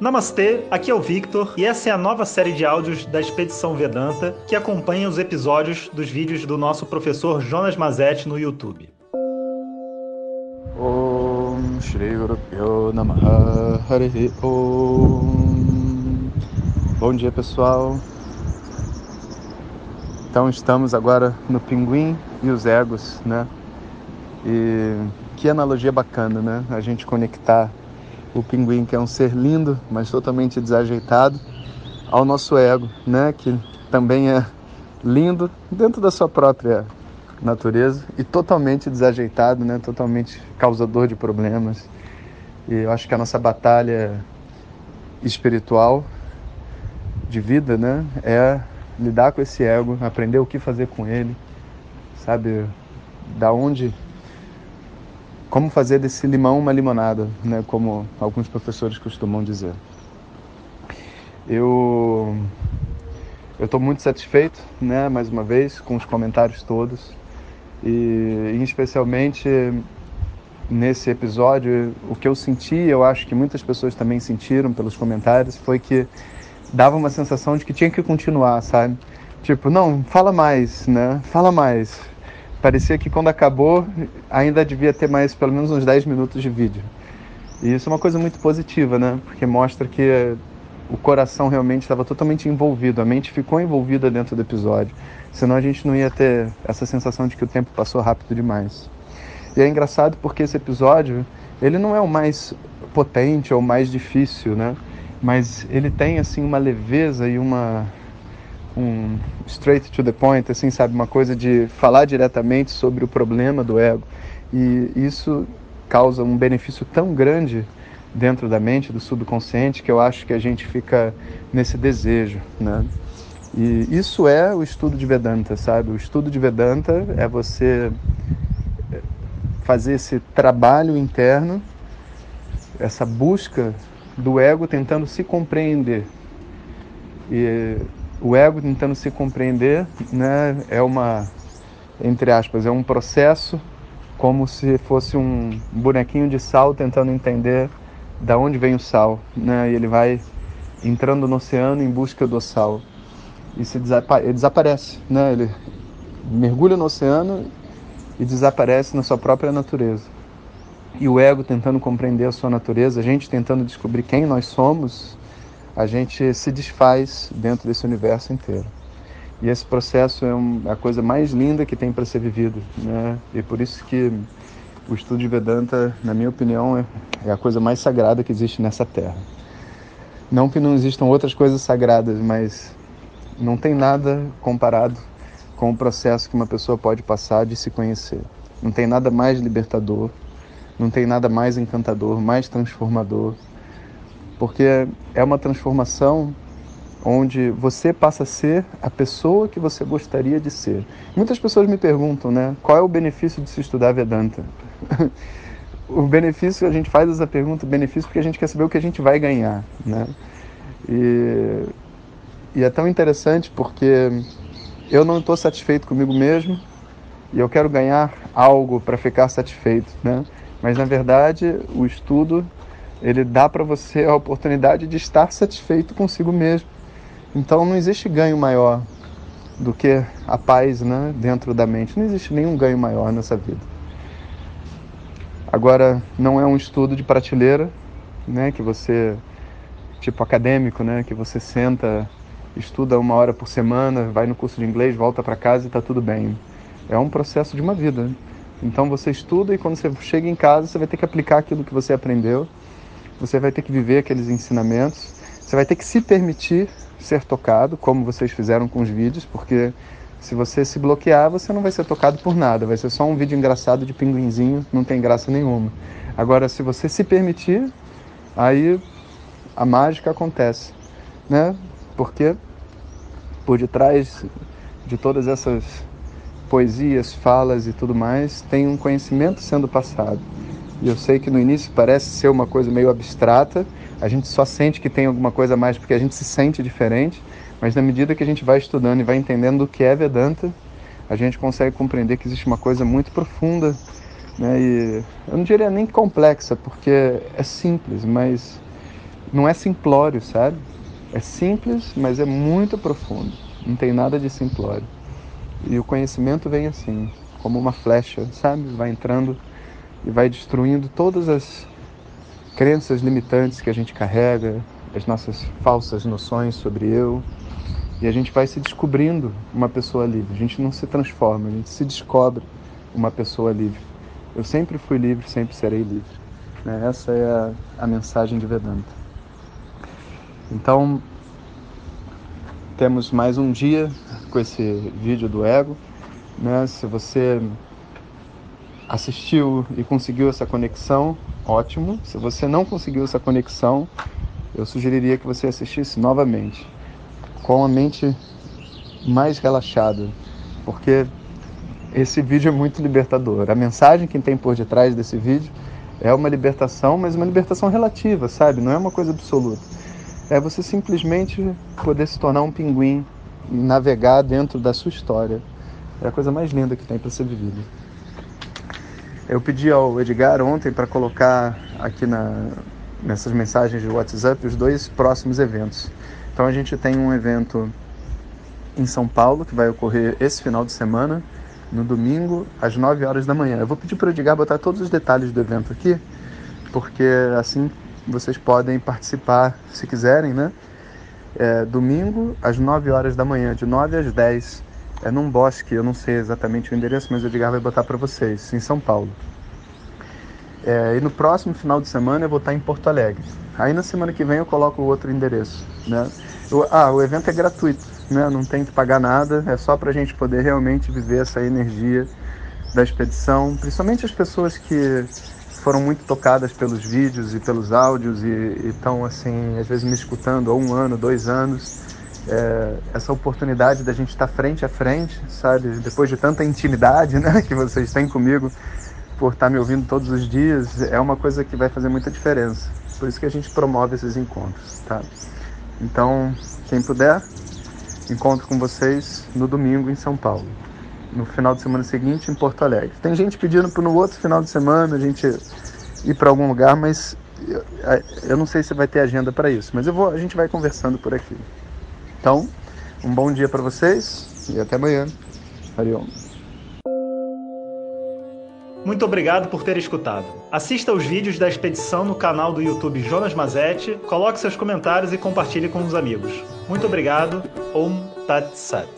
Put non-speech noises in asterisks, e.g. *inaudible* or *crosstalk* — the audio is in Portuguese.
Namastê, aqui é o Victor e essa é a nova série de áudios da Expedição Vedanta que acompanha os episódios dos vídeos do nosso professor Jonas Mazetti no YouTube. Om Shri Guru Namaha Om Bom dia pessoal Então estamos agora no Pinguim e os Egos, né? E que analogia bacana, né? A gente conectar o pinguim, que é um ser lindo, mas totalmente desajeitado, ao nosso ego, né, que também é lindo dentro da sua própria natureza e totalmente desajeitado, né, totalmente causador de problemas. E eu acho que a nossa batalha espiritual de vida, né, é lidar com esse ego, aprender o que fazer com ele, sabe, da onde como fazer desse limão uma limonada, né, como alguns professores costumam dizer. Eu eu estou muito satisfeito, né, mais uma vez, com os comentários todos e, especialmente nesse episódio o que eu senti, eu acho que muitas pessoas também sentiram pelos comentários, foi que dava uma sensação de que tinha que continuar, sabe? Tipo, não, fala mais, né? Fala mais parecia que quando acabou ainda devia ter mais pelo menos uns 10 minutos de vídeo. E isso é uma coisa muito positiva, né? Porque mostra que o coração realmente estava totalmente envolvido, a mente ficou envolvida dentro do episódio. Senão a gente não ia ter essa sensação de que o tempo passou rápido demais. E é engraçado porque esse episódio, ele não é o mais potente ou mais difícil, né? Mas ele tem assim uma leveza e uma um straight to the point, assim, sabe, uma coisa de falar diretamente sobre o problema do ego. E isso causa um benefício tão grande dentro da mente, do subconsciente, que eu acho que a gente fica nesse desejo, né? E isso é o estudo de Vedanta, sabe? O estudo de Vedanta é você fazer esse trabalho interno, essa busca do ego tentando se compreender. E o ego tentando se compreender, né, é uma, entre aspas, é um processo como se fosse um bonequinho de sal tentando entender da onde vem o sal, né, e ele vai entrando no oceano em busca do sal e se desapa ele desaparece, né, ele mergulha no oceano e desaparece na sua própria natureza. E o ego tentando compreender a sua natureza, a gente tentando descobrir quem nós somos, a gente se desfaz dentro desse universo inteiro. E esse processo é, a coisa mais linda que tem para ser vivido, né? E por isso que o estudo de Vedanta, na minha opinião, é, é a coisa mais sagrada que existe nessa Terra. Não que não existam outras coisas sagradas, mas não tem nada comparado com o processo que uma pessoa pode passar de se conhecer. Não tem nada mais libertador, não tem nada mais encantador, mais transformador, porque é uma transformação onde você passa a ser a pessoa que você gostaria de ser. Muitas pessoas me perguntam, né, qual é o benefício de se estudar Vedanta? *laughs* o benefício, a gente faz essa pergunta, o benefício porque a gente quer saber o que a gente vai ganhar, né? E, e é tão interessante porque eu não estou satisfeito comigo mesmo e eu quero ganhar algo para ficar satisfeito, né? Mas na verdade, o estudo ele dá para você a oportunidade de estar satisfeito consigo mesmo. Então não existe ganho maior do que a paz né, dentro da mente. Não existe nenhum ganho maior nessa vida. Agora, não é um estudo de prateleira, né, que você, tipo acadêmico, né, que você senta, estuda uma hora por semana, vai no curso de inglês, volta para casa e está tudo bem. É um processo de uma vida. Então você estuda e quando você chega em casa, você vai ter que aplicar aquilo que você aprendeu você vai ter que viver aqueles ensinamentos, você vai ter que se permitir ser tocado, como vocês fizeram com os vídeos, porque se você se bloquear, você não vai ser tocado por nada, vai ser só um vídeo engraçado de pinguinzinho, não tem graça nenhuma. Agora, se você se permitir, aí a mágica acontece, né? Porque por detrás de todas essas poesias, falas e tudo mais, tem um conhecimento sendo passado. E eu sei que no início parece ser uma coisa meio abstrata, a gente só sente que tem alguma coisa a mais porque a gente se sente diferente, mas na medida que a gente vai estudando e vai entendendo o que é Vedanta, a gente consegue compreender que existe uma coisa muito profunda, né? E eu não diria nem complexa, porque é simples, mas não é simplório, sabe? É simples, mas é muito profundo. Não tem nada de simplório. E o conhecimento vem assim, como uma flecha, sabe? Vai entrando e vai destruindo todas as crenças limitantes que a gente carrega, as nossas falsas noções sobre eu. E a gente vai se descobrindo uma pessoa livre. A gente não se transforma, a gente se descobre uma pessoa livre. Eu sempre fui livre, sempre serei livre. Né? Essa é a, a mensagem de Vedanta. Então, temos mais um dia com esse vídeo do ego. Né? Se você assistiu e conseguiu essa conexão, ótimo. Se você não conseguiu essa conexão, eu sugeriria que você assistisse novamente, com a mente mais relaxada, porque esse vídeo é muito libertador. A mensagem que tem por detrás desse vídeo é uma libertação, mas uma libertação relativa, sabe? Não é uma coisa absoluta. É você simplesmente poder se tornar um pinguim e navegar dentro da sua história. É a coisa mais linda que tem para ser vivida. Eu pedi ao Edgar ontem para colocar aqui na, nessas mensagens de WhatsApp os dois próximos eventos. Então a gente tem um evento em São Paulo que vai ocorrer esse final de semana, no domingo, às 9 horas da manhã. Eu vou pedir para o Edgar botar todos os detalhes do evento aqui, porque assim vocês podem participar se quiserem, né? É, domingo, às 9 horas da manhã, de 9 às 10, é num bosque, eu não sei exatamente o endereço, mas o Edgar vai botar para vocês, em São Paulo. É, e no próximo final de semana eu vou estar em Porto Alegre. Aí na semana que vem eu coloco o outro endereço, né? Ah, o evento é gratuito, né? Não tem que pagar nada, é só para a gente poder realmente viver essa energia da expedição, principalmente as pessoas que foram muito tocadas pelos vídeos e pelos áudios e estão assim às vezes me escutando há um ano, dois anos. É, essa oportunidade da gente estar frente a frente, sabe? Depois de tanta intimidade, né, *laughs* que vocês têm comigo, por estar me ouvindo todos os dias, é uma coisa que vai fazer muita diferença. Por isso que a gente promove esses encontros, tá? Então, quem puder, encontro com vocês no domingo em São Paulo. No final de semana seguinte em Porto Alegre. Tem gente pedindo para no outro final de semana a gente ir para algum lugar, mas eu, eu, não sei se vai ter agenda para isso. Mas eu vou, a gente vai conversando por aqui. Então, um bom dia para vocês e até amanhã. Ariom. Muito obrigado por ter escutado. Assista aos vídeos da expedição no canal do YouTube Jonas Mazetti, coloque seus comentários e compartilhe com os amigos. Muito obrigado. Om Tat Sat.